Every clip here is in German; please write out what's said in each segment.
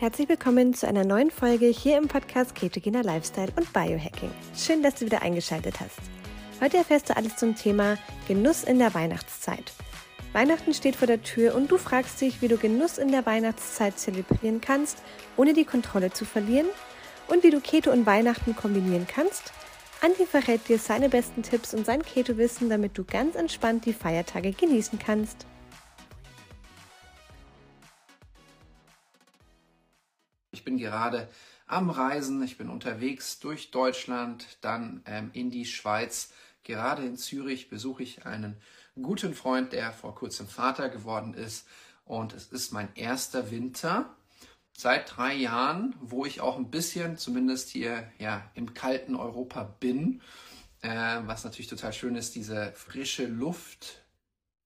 Herzlich willkommen zu einer neuen Folge hier im Podcast Ketogener Lifestyle und Biohacking. Schön, dass du wieder eingeschaltet hast. Heute erfährst du alles zum Thema Genuss in der Weihnachtszeit. Weihnachten steht vor der Tür und du fragst dich, wie du Genuss in der Weihnachtszeit zelebrieren kannst, ohne die Kontrolle zu verlieren und wie du Keto und Weihnachten kombinieren kannst. Andi verrät dir seine besten Tipps und sein Keto-Wissen, damit du ganz entspannt die Feiertage genießen kannst. Ich bin gerade am Reisen, ich bin unterwegs durch Deutschland, dann ähm, in die Schweiz. Gerade in Zürich besuche ich einen guten Freund, der vor kurzem Vater geworden ist. Und es ist mein erster Winter seit drei Jahren, wo ich auch ein bisschen, zumindest hier ja, im kalten Europa bin. Äh, was natürlich total schön ist, diese frische Luft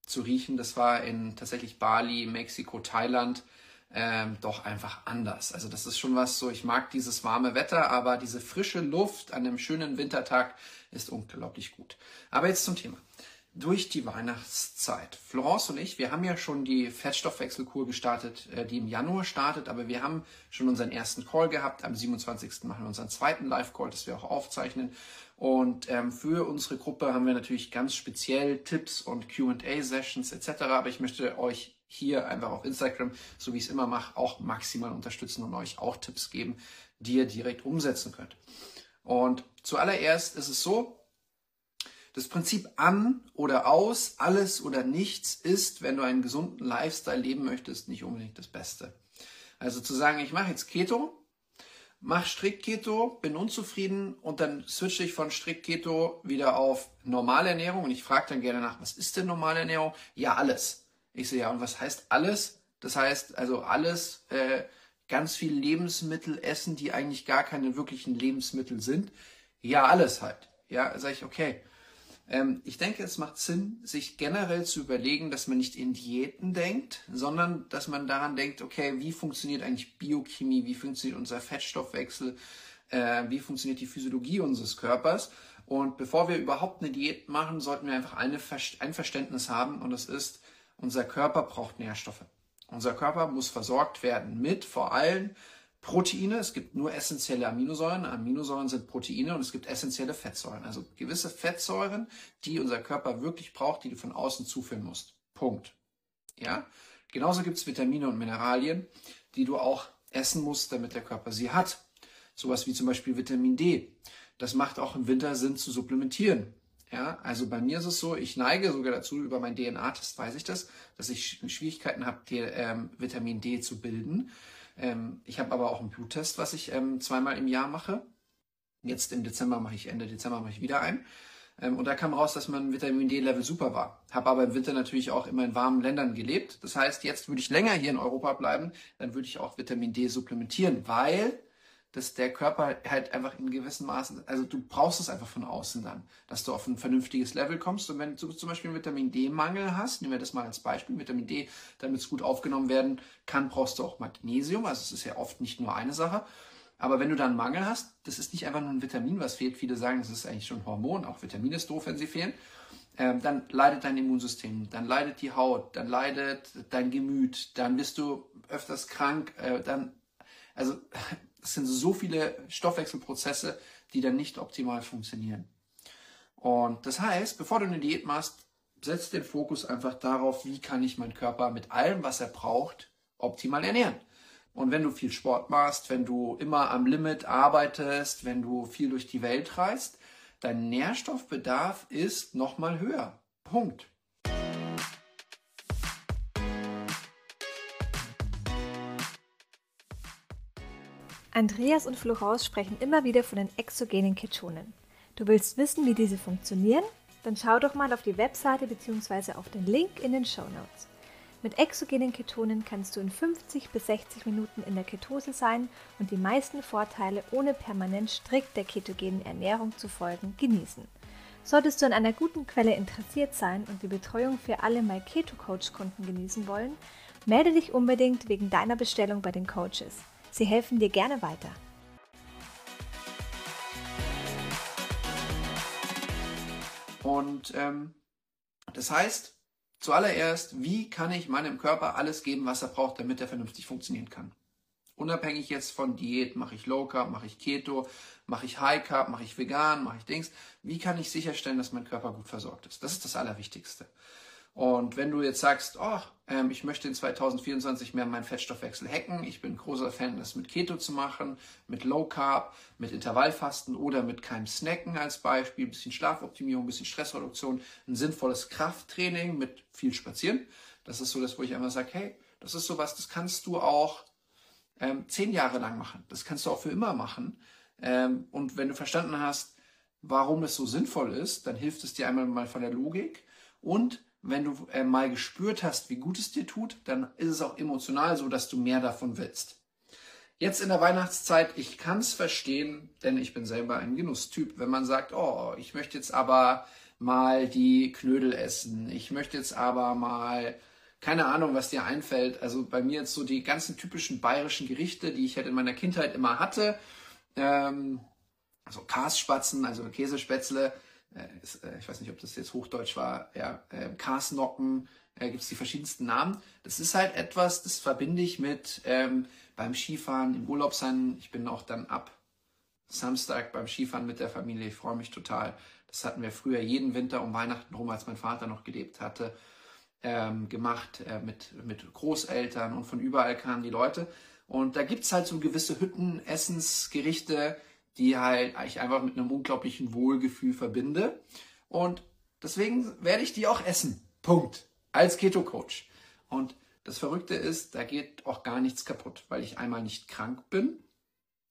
zu riechen. Das war in tatsächlich Bali, Mexiko, Thailand ähm, doch einfach anders. Also das ist schon was so, ich mag dieses warme Wetter, aber diese frische Luft an einem schönen Wintertag ist unglaublich gut. Aber jetzt zum Thema. Durch die Weihnachtszeit. Florence und ich, wir haben ja schon die Fettstoffwechselkur gestartet, äh, die im Januar startet, aber wir haben schon unseren ersten Call gehabt. Am 27. machen wir unseren zweiten Live-Call, das wir auch aufzeichnen. Und ähm, für unsere Gruppe haben wir natürlich ganz speziell Tipps und QA-Sessions etc. Aber ich möchte euch hier einfach auf Instagram, so wie ich es immer mache, auch maximal unterstützen und euch auch Tipps geben, die ihr direkt umsetzen könnt. Und zuallererst ist es so, das Prinzip an oder aus, alles oder nichts ist, wenn du einen gesunden Lifestyle leben möchtest, nicht unbedingt das Beste. Also zu sagen, ich mache jetzt Keto, mach strikt Keto, bin unzufrieden und dann switche ich von strikt Keto wieder auf normale Ernährung und ich frage dann gerne nach, was ist denn normale Ernährung? Ja, alles. Ich so, ja, und was heißt alles? Das heißt also alles, äh, ganz viel Lebensmittel essen, die eigentlich gar keine wirklichen Lebensmittel sind. Ja, alles halt. Ja, sage ich, okay. Ähm, ich denke, es macht Sinn, sich generell zu überlegen, dass man nicht in Diäten denkt, sondern dass man daran denkt, okay, wie funktioniert eigentlich Biochemie, wie funktioniert unser Fettstoffwechsel, äh, wie funktioniert die Physiologie unseres Körpers. Und bevor wir überhaupt eine Diät machen, sollten wir einfach eine, ein Verständnis haben und das ist, unser Körper braucht Nährstoffe. Unser Körper muss versorgt werden mit vor allem Proteine. Es gibt nur essentielle Aminosäuren. Aminosäuren sind Proteine und es gibt essentielle Fettsäuren. Also gewisse Fettsäuren, die unser Körper wirklich braucht, die du von außen zuführen musst. Punkt. Ja? Genauso gibt es Vitamine und Mineralien, die du auch essen musst, damit der Körper sie hat. Sowas wie zum Beispiel Vitamin D. Das macht auch im Winter Sinn zu supplementieren. Ja, also bei mir ist es so, ich neige sogar dazu, über mein DNA-Test weiß ich das, dass ich Schwierigkeiten habe, ähm, Vitamin D zu bilden. Ähm, ich habe aber auch einen Bluttest, was ich ähm, zweimal im Jahr mache. Jetzt im Dezember mache ich, Ende Dezember mache ich wieder ein. Ähm, und da kam raus, dass mein Vitamin D-Level super war. Habe aber im Winter natürlich auch immer in warmen Ländern gelebt. Das heißt, jetzt würde ich länger hier in Europa bleiben, dann würde ich auch Vitamin D supplementieren, weil dass der Körper halt einfach in gewissem Maßen, also du brauchst es einfach von außen dann, dass du auf ein vernünftiges Level kommst. Und wenn du zum Beispiel einen Vitamin D-Mangel hast, nehmen wir das mal als Beispiel, Vitamin D, damit es gut aufgenommen werden kann, brauchst du auch Magnesium. Also es ist ja oft nicht nur eine Sache. Aber wenn du dann einen Mangel hast, das ist nicht einfach nur ein Vitamin, was fehlt. Viele sagen, das ist eigentlich schon ein Hormon. Auch Vitamin ist doof, wenn sie fehlen. Ähm, dann leidet dein Immunsystem, dann leidet die Haut, dann leidet dein Gemüt, dann bist du öfters krank, äh, dann, also es sind so viele Stoffwechselprozesse, die dann nicht optimal funktionieren. Und das heißt, bevor du eine Diät machst, setz den Fokus einfach darauf, wie kann ich meinen Körper mit allem, was er braucht, optimal ernähren. Und wenn du viel Sport machst, wenn du immer am Limit arbeitest, wenn du viel durch die Welt reist, dein Nährstoffbedarf ist nochmal höher. Punkt. Andreas und Florence sprechen immer wieder von den exogenen Ketonen. Du willst wissen, wie diese funktionieren? Dann schau doch mal auf die Webseite bzw. auf den Link in den Show Notes. Mit exogenen Ketonen kannst du in 50 bis 60 Minuten in der Ketose sein und die meisten Vorteile ohne permanent strikt der ketogenen Ernährung zu folgen genießen. Solltest du an einer guten Quelle interessiert sein und die Betreuung für alle My Keto Coach Kunden genießen wollen, melde dich unbedingt wegen deiner Bestellung bei den Coaches. Sie helfen dir gerne weiter. Und ähm, das heißt, zuallererst, wie kann ich meinem Körper alles geben, was er braucht, damit er vernünftig funktionieren kann? Unabhängig jetzt von Diät, mache ich Low Carb, mache ich Keto, mache ich High Carb, mache ich vegan, mache ich Dings. Wie kann ich sicherstellen, dass mein Körper gut versorgt ist? Das ist das Allerwichtigste. Und wenn du jetzt sagst, oh, ähm, ich möchte in 2024 mehr meinen Fettstoffwechsel hacken, ich bin großer Fan, das mit Keto zu machen, mit Low Carb, mit Intervallfasten oder mit keinem Snacken als Beispiel, ein bisschen Schlafoptimierung, ein bisschen Stressreduktion, ein sinnvolles Krafttraining mit viel Spazieren. Das ist so das, wo ich einfach sage, hey, das ist sowas, das kannst du auch ähm, zehn Jahre lang machen. Das kannst du auch für immer machen. Ähm, und wenn du verstanden hast, warum es so sinnvoll ist, dann hilft es dir einmal mal von der Logik und wenn du äh, mal gespürt hast, wie gut es dir tut, dann ist es auch emotional so, dass du mehr davon willst. Jetzt in der Weihnachtszeit, ich kann es verstehen, denn ich bin selber ein Genusstyp. Wenn man sagt, oh, ich möchte jetzt aber mal die Knödel essen, ich möchte jetzt aber mal, keine Ahnung, was dir einfällt. Also bei mir jetzt so die ganzen typischen bayerischen Gerichte, die ich halt in meiner Kindheit immer hatte. Ähm, also Kasspatzen, also Käsespätzle, ich weiß nicht, ob das jetzt Hochdeutsch war, ja, äh, Karsnocken, äh, gibt es die verschiedensten Namen. Das ist halt etwas, das verbinde ich mit ähm, beim Skifahren, im Urlaub sein. Ich bin auch dann ab Samstag beim Skifahren mit der Familie. Ich freue mich total. Das hatten wir früher jeden Winter um Weihnachten rum, als mein Vater noch gelebt hatte, ähm, gemacht äh, mit, mit Großeltern und von überall kamen die Leute. Und da gibt es halt so gewisse Hütten, Essensgerichte, die halt ich einfach mit einem unglaublichen Wohlgefühl verbinde. Und deswegen werde ich die auch essen. Punkt. Als Keto-Coach. Und das Verrückte ist, da geht auch gar nichts kaputt, weil ich einmal nicht krank bin.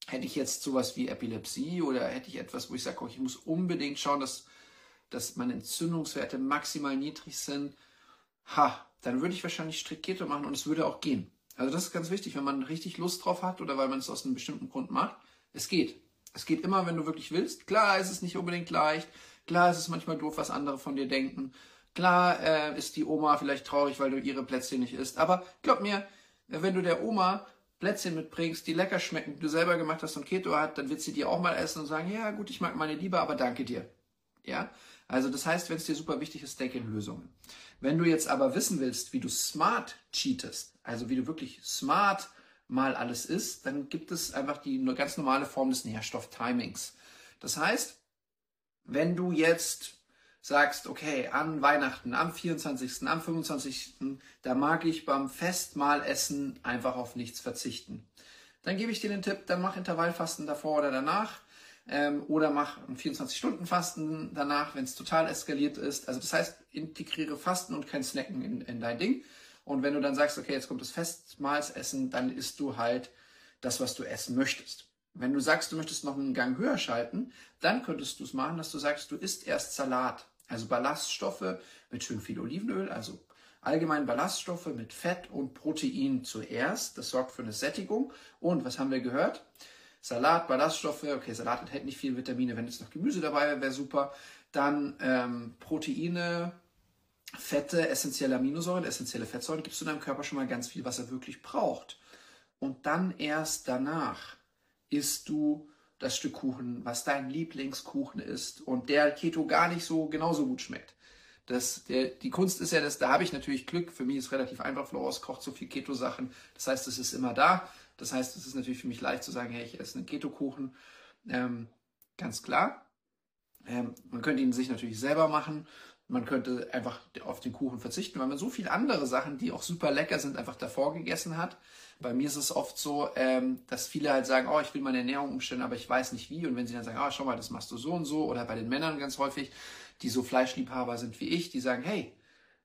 Hätte ich jetzt sowas wie Epilepsie oder hätte ich etwas, wo ich sage, ich muss unbedingt schauen, dass, dass meine Entzündungswerte maximal niedrig sind, ha, dann würde ich wahrscheinlich strikt Keto machen und es würde auch gehen. Also das ist ganz wichtig, wenn man richtig Lust drauf hat oder weil man es aus einem bestimmten Grund macht. Es geht. Es geht immer, wenn du wirklich willst. Klar ist es nicht unbedingt leicht. Klar ist es manchmal doof, was andere von dir denken. Klar äh, ist die Oma vielleicht traurig, weil du ihre Plätzchen nicht isst. Aber glaub mir, wenn du der Oma Plätzchen mitbringst, die lecker schmecken, die du selber gemacht hast und Keto hat, dann wird sie die auch mal essen und sagen, ja gut, ich mag meine lieber, aber danke dir. Ja? Also das heißt, wenn es dir super wichtig ist, denke in Lösungen. Wenn du jetzt aber wissen willst, wie du smart cheatest, also wie du wirklich smart mal alles ist, dann gibt es einfach die ganz normale Form des Nährstofftimings. Das heißt, wenn du jetzt sagst, okay, an Weihnachten, am 24., am 25., da mag ich beim Festmahlessen einfach auf nichts verzichten. Dann gebe ich dir den Tipp, dann mach Intervallfasten davor oder danach. Ähm, oder mach ein 24-Stunden-Fasten danach, wenn es total eskaliert ist. Also das heißt, integriere Fasten und kein Snacken in, in dein Ding. Und wenn du dann sagst, okay, jetzt kommt das Festmahlsessen, dann isst du halt das, was du essen möchtest. Wenn du sagst, du möchtest noch einen Gang höher schalten, dann könntest du es machen, dass du sagst, du isst erst Salat, also Ballaststoffe mit schön viel Olivenöl, also allgemein Ballaststoffe mit Fett und Protein zuerst. Das sorgt für eine Sättigung. Und was haben wir gehört? Salat, Ballaststoffe, okay, Salat enthält nicht viel Vitamine, wenn jetzt noch Gemüse dabei wäre, wäre super. Dann ähm, Proteine, Fette, essentielle Aminosäuren, essentielle Fettsäuren, gibst du deinem Körper schon mal ganz viel, was er wirklich braucht. Und dann erst danach isst du das Stück Kuchen, was dein Lieblingskuchen ist und der Keto gar nicht so genauso gut schmeckt. Das, der, die Kunst ist ja, dass da habe ich natürlich Glück. Für mich ist relativ einfach. Flores kocht so viel Keto-Sachen. Das heißt, es ist immer da. Das heißt, es ist natürlich für mich leicht zu sagen, hey, ich esse einen Keto-Kuchen. Ähm, ganz klar. Ähm, man könnte ihn sich natürlich selber machen. Man könnte einfach auf den Kuchen verzichten, weil man so viele andere Sachen, die auch super lecker sind, einfach davor gegessen hat. Bei mir ist es oft so, ähm, dass viele halt sagen, oh, ich will meine Ernährung umstellen, aber ich weiß nicht wie. Und wenn sie dann sagen, oh, schau mal, das machst du so und so, oder bei den Männern ganz häufig, die so Fleischliebhaber sind wie ich, die sagen, hey,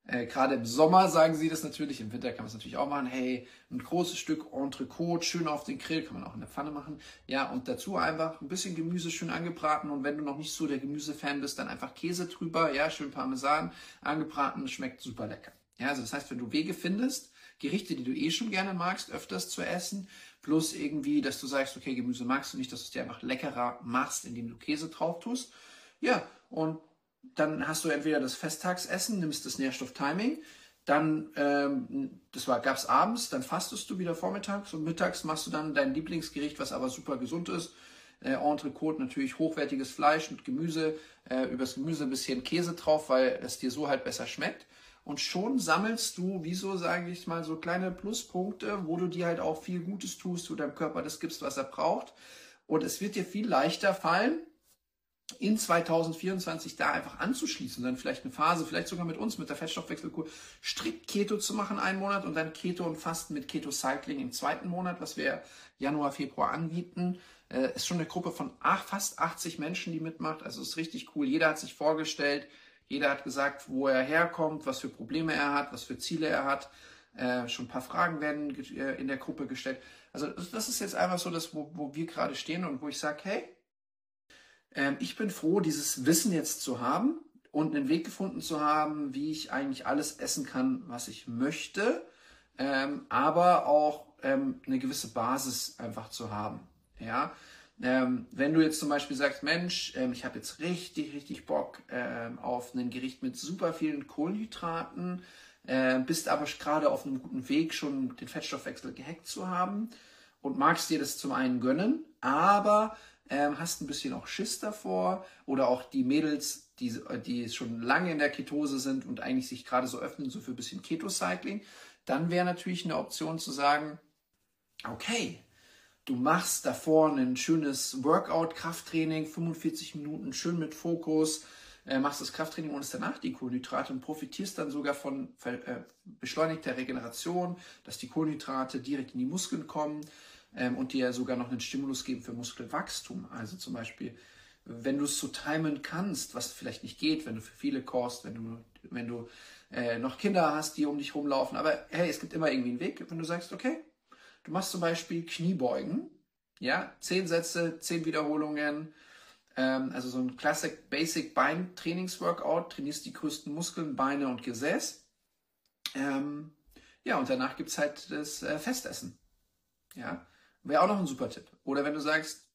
äh, Gerade im Sommer sagen sie das natürlich, im Winter kann man es natürlich auch machen. Hey, ein großes Stück Entrecote, schön auf den Grill, kann man auch in der Pfanne machen. Ja, und dazu einfach ein bisschen Gemüse schön angebraten. Und wenn du noch nicht so der Gemüsefan bist, dann einfach Käse drüber, ja, schön Parmesan angebraten, schmeckt super lecker. Ja, also das heißt, wenn du Wege findest, Gerichte, die du eh schon gerne magst, öfters zu essen, plus irgendwie, dass du sagst, okay, Gemüse magst du nicht, dass du es dir einfach leckerer machst, indem du Käse drauf tust. Ja, und dann hast du entweder das Festtagsessen, nimmst das Nährstofftiming, dann, ähm, das war, gab's abends, dann fastest du wieder vormittags und mittags machst du dann dein Lieblingsgericht, was aber super gesund ist. Äh, Entrecote natürlich hochwertiges Fleisch und Gemüse, äh, übers Gemüse ein bisschen Käse drauf, weil es dir so halt besser schmeckt. und schon sammelst du, wieso sage ich mal, so kleine Pluspunkte, wo du dir halt auch viel Gutes tust, wo deinem Körper das gibst, was er braucht. Und es wird dir viel leichter fallen, in 2024 da einfach anzuschließen, dann vielleicht eine Phase, vielleicht sogar mit uns, mit der Fettstoffwechselkur, strikt Keto zu machen einen Monat und dann Keto und Fasten mit Keto Cycling im zweiten Monat, was wir Januar, Februar anbieten. Äh, ist schon eine Gruppe von ach, fast 80 Menschen, die mitmacht. Also ist richtig cool. Jeder hat sich vorgestellt, jeder hat gesagt, wo er herkommt, was für Probleme er hat, was für Ziele er hat. Äh, schon ein paar Fragen werden äh, in der Gruppe gestellt. Also das ist jetzt einfach so das, wo, wo wir gerade stehen und wo ich sage, hey, ähm, ich bin froh, dieses Wissen jetzt zu haben und einen Weg gefunden zu haben, wie ich eigentlich alles essen kann, was ich möchte, ähm, aber auch ähm, eine gewisse Basis einfach zu haben. Ja, ähm, wenn du jetzt zum Beispiel sagst, Mensch, ähm, ich habe jetzt richtig, richtig Bock ähm, auf ein Gericht mit super vielen Kohlenhydraten, äh, bist aber gerade auf einem guten Weg, schon den Fettstoffwechsel gehackt zu haben und magst dir das zum einen gönnen, aber ähm, hast ein bisschen auch Schiss davor oder auch die Mädels, die, die schon lange in der Ketose sind und eigentlich sich gerade so öffnen, so für ein bisschen Keto-Cycling, dann wäre natürlich eine Option zu sagen, okay, du machst davor ein schönes Workout, Krafttraining, 45 Minuten, schön mit Fokus, äh, machst das Krafttraining und danach die Kohlenhydrate und profitierst dann sogar von äh, beschleunigter Regeneration, dass die Kohlenhydrate direkt in die Muskeln kommen ähm, und dir sogar noch einen Stimulus geben für Muskelwachstum. Also zum Beispiel, wenn du es so timen kannst, was vielleicht nicht geht, wenn du für viele kost, wenn du, wenn du äh, noch Kinder hast, die um dich rumlaufen. Aber hey, es gibt immer irgendwie einen Weg, wenn du sagst, okay, Du machst zum Beispiel Kniebeugen, ja, zehn Sätze, zehn Wiederholungen, ähm, also so ein Classic Basic Bein Trainingsworkout, trainierst die größten Muskeln, Beine und Gesäß. Ähm, ja, und danach gibt es halt das äh, Festessen. Ja, wäre auch noch ein super Tipp. Oder wenn du sagst,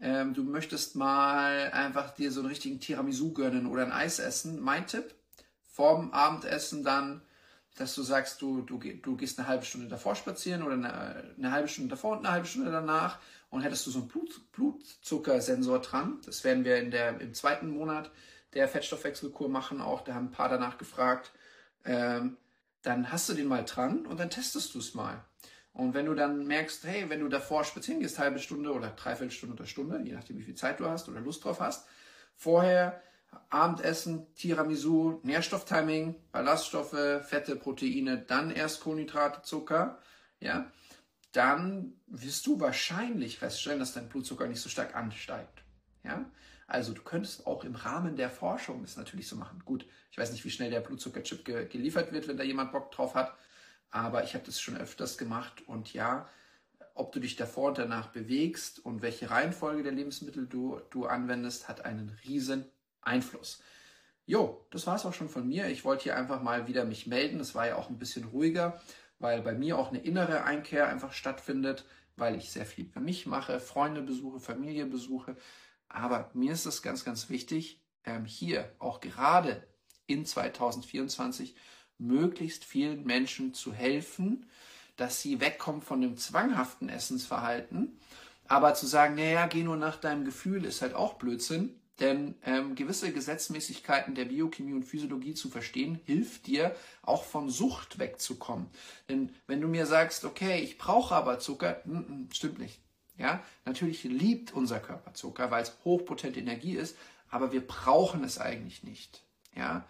ähm, du möchtest mal einfach dir so einen richtigen Tiramisu gönnen oder ein Eis essen, mein Tipp, vorm Abendessen dann dass du sagst, du, du, du gehst eine halbe Stunde davor spazieren oder eine, eine, halbe Stunde davor und eine halbe Stunde danach und hättest du so einen Blut, Blutzuckersensor dran. Das werden wir in der, im zweiten Monat der Fettstoffwechselkur machen auch. Da haben ein paar danach gefragt. Ähm, dann hast du den mal dran und dann testest du es mal. Und wenn du dann merkst, hey, wenn du davor spazieren gehst, halbe Stunde oder dreiviertel Stunde oder Stunde, je nachdem wie viel Zeit du hast oder Lust drauf hast, vorher Abendessen, Tiramisu, Nährstofftiming, Ballaststoffe, Fette, Proteine, dann erst Kohlenhydrate, Zucker, ja, dann wirst du wahrscheinlich feststellen, dass dein Blutzucker nicht so stark ansteigt. Ja, also du könntest auch im Rahmen der Forschung das natürlich so machen. Gut, ich weiß nicht, wie schnell der Blutzuckerchip ge geliefert wird, wenn da jemand Bock drauf hat, aber ich habe das schon öfters gemacht und ja, ob du dich davor und danach bewegst und welche Reihenfolge der Lebensmittel du, du anwendest, hat einen riesen Einfluss. Jo, das war es auch schon von mir. Ich wollte hier einfach mal wieder mich melden. Es war ja auch ein bisschen ruhiger, weil bei mir auch eine innere Einkehr einfach stattfindet, weil ich sehr viel für mich mache, Freunde besuche, Familie besuche. Aber mir ist es ganz, ganz wichtig, ähm, hier auch gerade in 2024 möglichst vielen Menschen zu helfen, dass sie wegkommen von dem zwanghaften Essensverhalten. Aber zu sagen, naja, geh nur nach deinem Gefühl, ist halt auch Blödsinn. Denn ähm, gewisse Gesetzmäßigkeiten der Biochemie und Physiologie zu verstehen, hilft dir auch von Sucht wegzukommen. Denn wenn du mir sagst, okay, ich brauche aber Zucker, n mm, -n, mm, stimmt nicht. Ja, natürlich liebt unser Körper Zucker, weil es hochpotente Energie ist, aber wir brauchen es eigentlich nicht. Ja,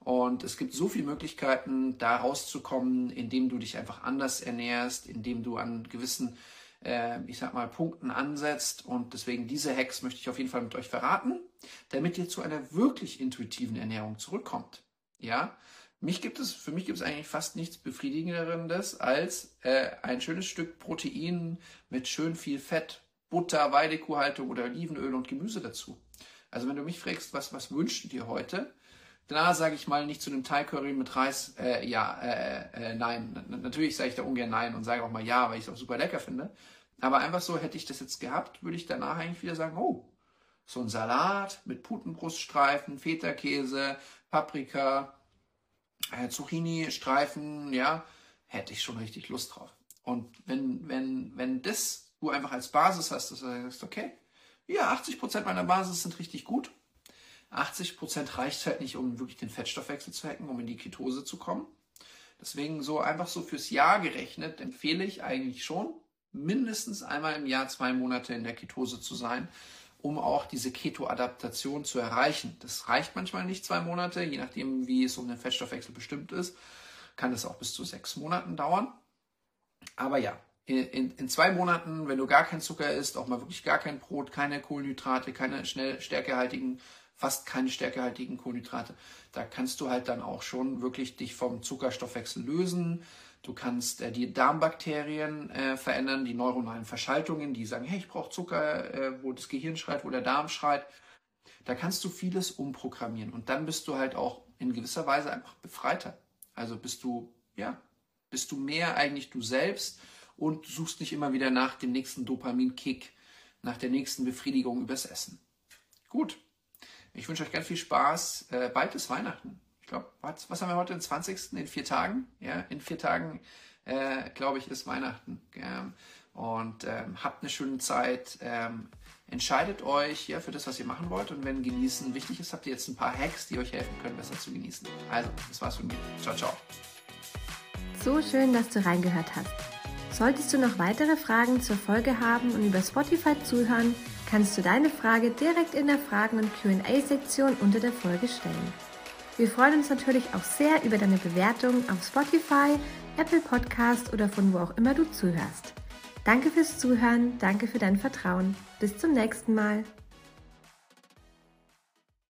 und es gibt so viele Möglichkeiten, da rauszukommen, indem du dich einfach anders ernährst, indem du an gewissen äh, ich sag mal, Punkten ansetzt. Und deswegen diese Hacks möchte ich auf jeden Fall mit euch verraten, damit ihr zu einer wirklich intuitiven Ernährung zurückkommt. Ja, mich gibt es, für mich gibt es eigentlich fast nichts befriedigenderes als äh, ein schönes Stück Protein mit schön viel Fett, Butter, Weidekuhhaltung oder Olivenöl und Gemüse dazu. Also wenn du mich fragst, was, was wünschst du dir heute? Da sage ich mal nicht zu einem Thai Curry mit Reis, äh, ja, äh, äh, nein. natürlich sage ich da ungern nein und sage auch mal ja, weil ich es auch super lecker finde. Aber einfach so hätte ich das jetzt gehabt, würde ich danach eigentlich wieder sagen, oh, so ein Salat mit Putenbruststreifen, Feta-Käse, Paprika, äh, Zucchini-Streifen, ja, hätte ich schon richtig Lust drauf. Und wenn, wenn, wenn das du einfach als Basis hast, dass du sagst, okay, ja, 80% meiner Basis sind richtig gut, 80 Prozent reicht halt nicht, um wirklich den Fettstoffwechsel zu hacken, um in die Ketose zu kommen. Deswegen so einfach so fürs Jahr gerechnet empfehle ich eigentlich schon, mindestens einmal im Jahr zwei Monate in der Ketose zu sein, um auch diese Keto-Adaptation zu erreichen. Das reicht manchmal nicht zwei Monate, je nachdem, wie es um den Fettstoffwechsel bestimmt ist, kann es auch bis zu sechs Monaten dauern. Aber ja, in, in, zwei Monaten, wenn du gar kein Zucker isst, auch mal wirklich gar kein Brot, keine Kohlenhydrate, keine schnell stärkehaltigen fast keine stärkehaltigen Kohlenhydrate. Da kannst du halt dann auch schon wirklich dich vom Zuckerstoffwechsel lösen. Du kannst äh, die Darmbakterien äh, verändern, die neuronalen Verschaltungen, die sagen, hey, ich brauche Zucker, äh, wo das Gehirn schreit, wo der Darm schreit. Da kannst du vieles umprogrammieren und dann bist du halt auch in gewisser Weise einfach befreiter. Also bist du, ja, bist du mehr eigentlich du selbst und suchst nicht immer wieder nach dem nächsten Dopaminkick, nach der nächsten Befriedigung übers Essen. Gut, ich wünsche euch ganz viel Spaß. Äh, bald ist Weihnachten. Ich glaube, was, was, haben wir heute? Den 20. in vier Tagen? Ja, in vier Tagen, äh, glaube ich, ist Weihnachten. Ähm, und ähm, habt eine schöne Zeit. Ähm, entscheidet euch ja, für das, was ihr machen wollt. Und wenn Genießen wichtig ist, habt ihr jetzt ein paar Hacks, die euch helfen können, besser zu genießen. Also, das war's von mir. Ciao, ciao. So schön, dass du reingehört hast. Solltest du noch weitere Fragen zur Folge haben und über Spotify zuhören, kannst du deine Frage direkt in der Fragen- und QA-Sektion unter der Folge stellen. Wir freuen uns natürlich auch sehr über deine Bewertung auf Spotify, Apple Podcast oder von wo auch immer du zuhörst. Danke fürs Zuhören, danke für dein Vertrauen. Bis zum nächsten Mal.